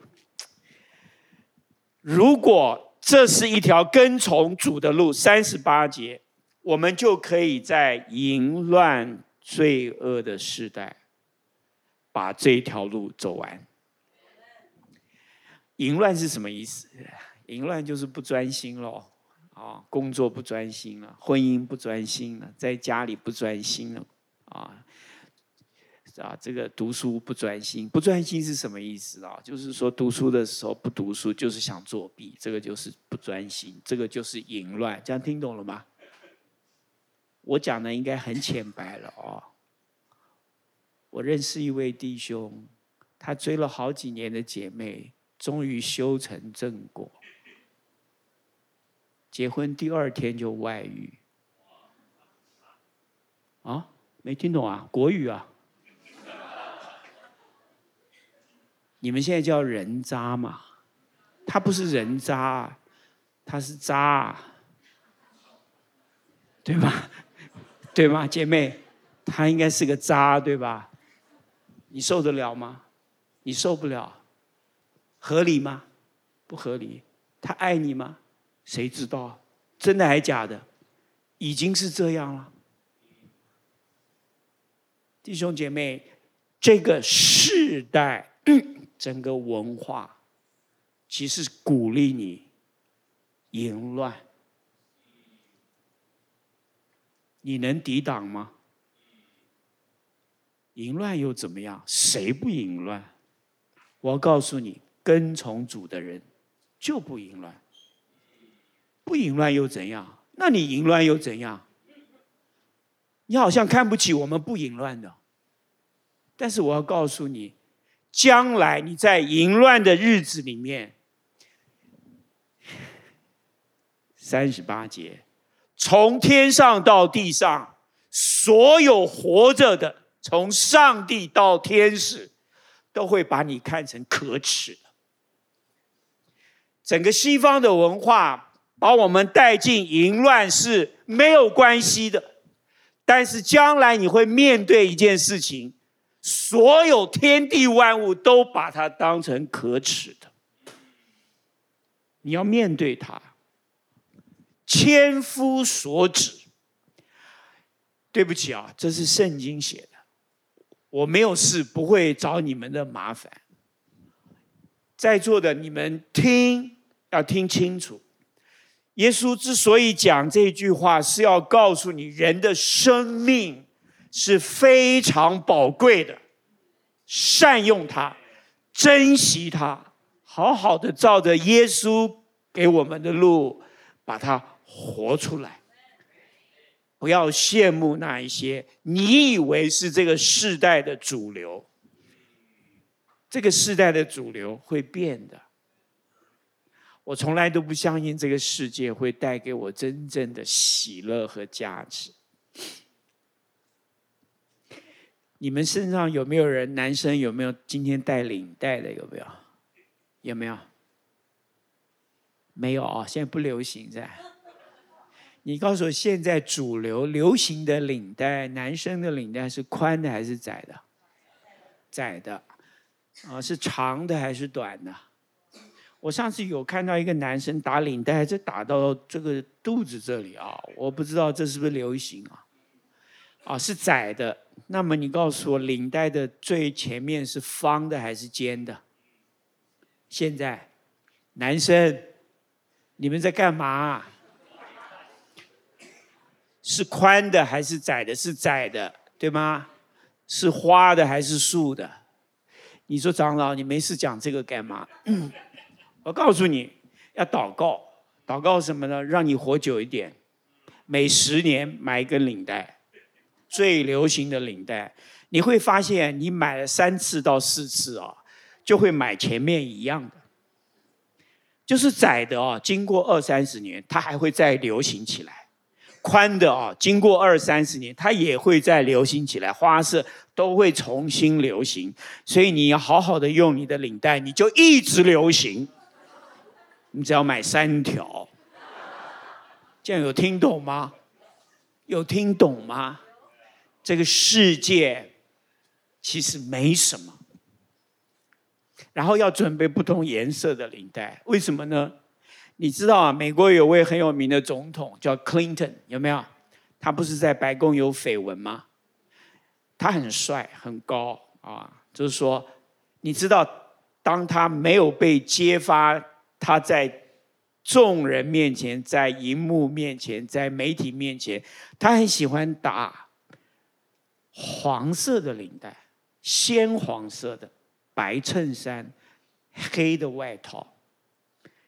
如果这是一条跟从主的路，三十八节，我们就可以在淫乱罪恶的时代把这条路走完。淫乱是什么意思？淫乱就是不专心喽，啊，工作不专心了，婚姻不专心了，在家里不专心了，啊，啊，这个读书不专心，不专心是什么意思啊？就是说读书的时候不读书，就是想作弊，这个就是不专心，这个就是淫乱，这样听懂了吗？我讲的应该很浅白了哦。我认识一位弟兄，他追了好几年的姐妹，终于修成正果。结婚第二天就外遇。啊，没听懂啊？国语啊？你们现在叫人渣嘛？他不是人渣，他是渣，对吧？对吗，姐妹？他应该是个渣，对吧？你受得了吗？你受不了，合理吗？不合理。他爱你吗？谁知道？真的还假的？已经是这样了。弟兄姐妹，这个世代，整个文化，其实鼓励你淫乱，你能抵挡吗？淫乱又怎么样？谁不淫乱？我要告诉你，跟从主的人就不淫乱。不淫乱又怎样？那你淫乱又怎样？你好像看不起我们不淫乱的。但是我要告诉你，将来你在淫乱的日子里面，三十八节，从天上到地上，所有活着的。从上帝到天使，都会把你看成可耻的。整个西方的文化把我们带进淫乱是没有关系的，但是将来你会面对一件事情，所有天地万物都把它当成可耻的，你要面对它，千夫所指。对不起啊，这是圣经写的。我没有事，不会找你们的麻烦。在座的你们听，要听清楚。耶稣之所以讲这句话，是要告诉你，人的生命是非常宝贵的，善用它，珍惜它，好好的照着耶稣给我们的路，把它活出来。不要羡慕那一些你以为是这个世代的主流，这个世代的主流会变的。我从来都不相信这个世界会带给我真正的喜乐和价值。你们身上有没有人？男生有没有今天带领带的？有没有？有没有？没有啊！现在不流行在。你告诉我，现在主流流行的领带，男生的领带是宽的还是窄的？窄的，啊，是长的还是短的？我上次有看到一个男生打领带，这打到这个肚子这里啊，我不知道这是不是流行啊？啊，是窄的。那么你告诉我，领带的最前面是方的还是尖的？现在，男生，你们在干嘛？是宽的还是窄的？是窄的，对吗？是花的还是竖的？你说长老，你没事讲这个干嘛？我告诉你，要祷告，祷告什么呢？让你活久一点，每十年买一根领带，最流行的领带，你会发现你买了三次到四次啊，就会买前面一样的，就是窄的啊，经过二三十年，它还会再流行起来。宽的啊，经过二三十年，它也会再流行起来，花色都会重新流行。所以你要好好的用你的领带，你就一直流行。你只要买三条，这样有听懂吗？有听懂吗？这个世界其实没什么。然后要准备不同颜色的领带，为什么呢？你知道啊，美国有位很有名的总统叫 Clinton，有没有？他不是在白宫有绯闻吗？他很帅，很高啊，就是说，你知道，当他没有被揭发，他在众人面前、在荧幕面前、在媒体面前，他很喜欢打黄色的领带、鲜黄色的白衬衫、黑的外套。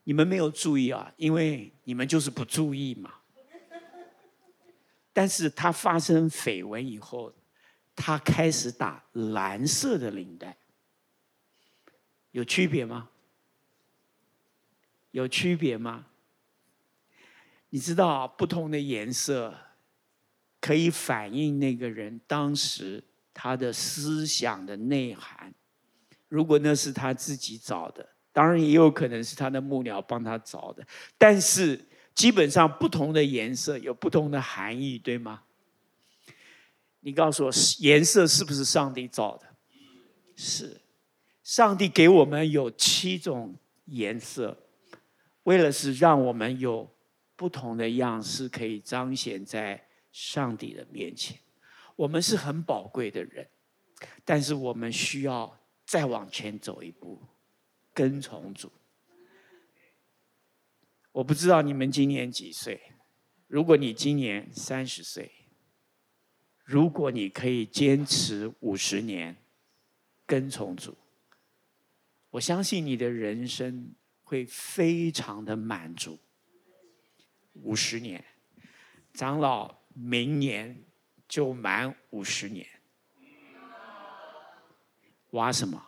你们没有注意啊，因为你们就是不注意嘛。但是他发生绯闻以后，他开始打蓝色的领带，有区别吗？有区别吗？你知道不同的颜色可以反映那个人当时他的思想的内涵。如果那是他自己找的。当然也有可能是他的幕僚帮他找的，但是基本上不同的颜色有不同的含义，对吗？你告诉我，颜色是不是上帝造的？是，上帝给我们有七种颜色，为了是让我们有不同的样式可以彰显在上帝的面前。我们是很宝贵的人，但是我们需要再往前走一步。跟从主，我不知道你们今年几岁。如果你今年三十岁，如果你可以坚持五十年跟从主，我相信你的人生会非常的满足。五十年，长老明年就满五十年，挖什么？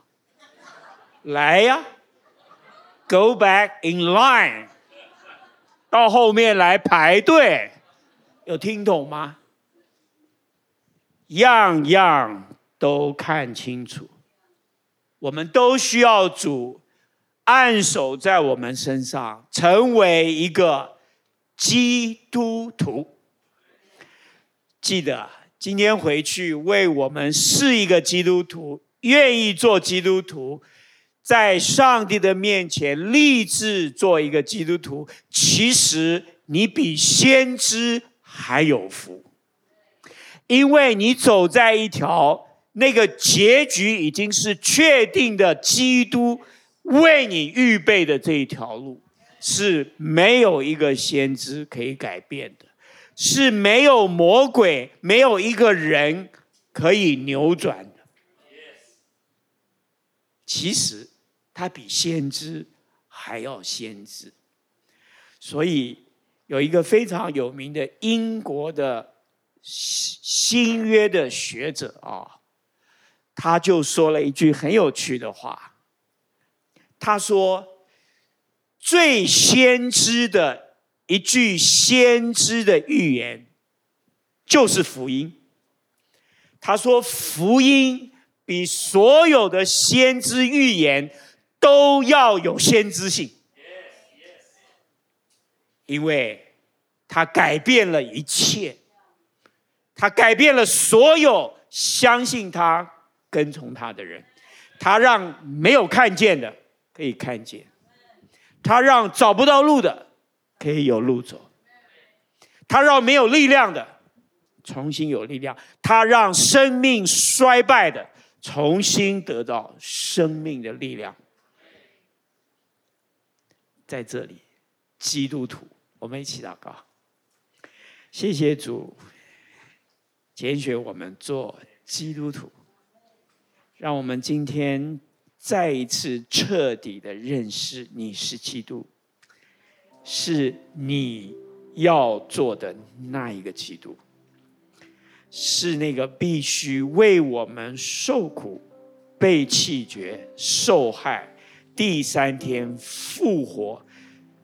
来呀！Go back in line，到后面来排队，有听懂吗？样样都看清楚，我们都需要主按手在我们身上，成为一个基督徒。记得今天回去为我们是一个基督徒，愿意做基督徒。在上帝的面前立志做一个基督徒，其实你比先知还有福，因为你走在一条那个结局已经是确定的基督为你预备的这一条路，是没有一个先知可以改变的，是没有魔鬼，没有一个人可以扭转的。其实。他比先知还要先知，所以有一个非常有名的英国的新约的学者啊，他就说了一句很有趣的话。他说：“最先知的一句先知的预言，就是福音。”他说：“福音比所有的先知预言。”都要有先知性，因为他改变了一切，他改变了所有相信他、跟从他的人，他让没有看见的可以看见，他让找不到路的可以有路走，他让没有力量的重新有力量，他让生命衰败的重新得到生命的力量。在这里，基督徒，我们一起祷告。谢谢主，拣选我们做基督徒，让我们今天再一次彻底的认识你是基督，是你要做的那一个基督，是那个必须为我们受苦、被弃绝、受害。第三天复活，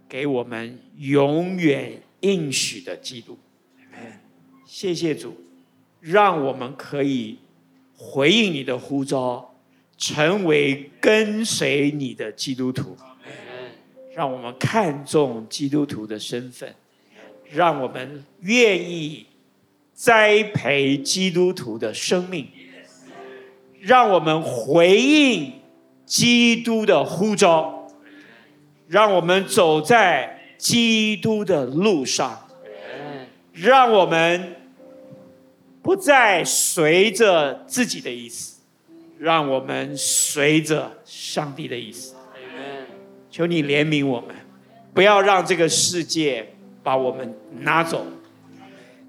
给我们永远应许的基督。谢谢主，让我们可以回应你的呼召，成为跟随你的基督徒。让我们看重基督徒的身份，让我们愿意栽培基督徒的生命，让我们回应。基督的呼召，让我们走在基督的路上，让我们不再随着自己的意思，让我们随着上帝的意思。求你怜悯我们，不要让这个世界把我们拿走。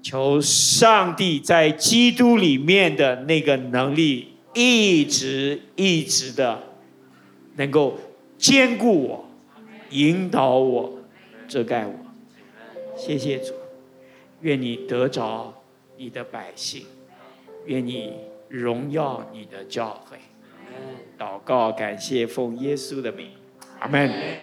求上帝在基督里面的那个能力，一直一直的能够坚固我、引导我、遮盖我。谢谢主，愿你得着你的百姓，愿你荣耀你的教会。祷告，感谢奉耶稣的名。阿门。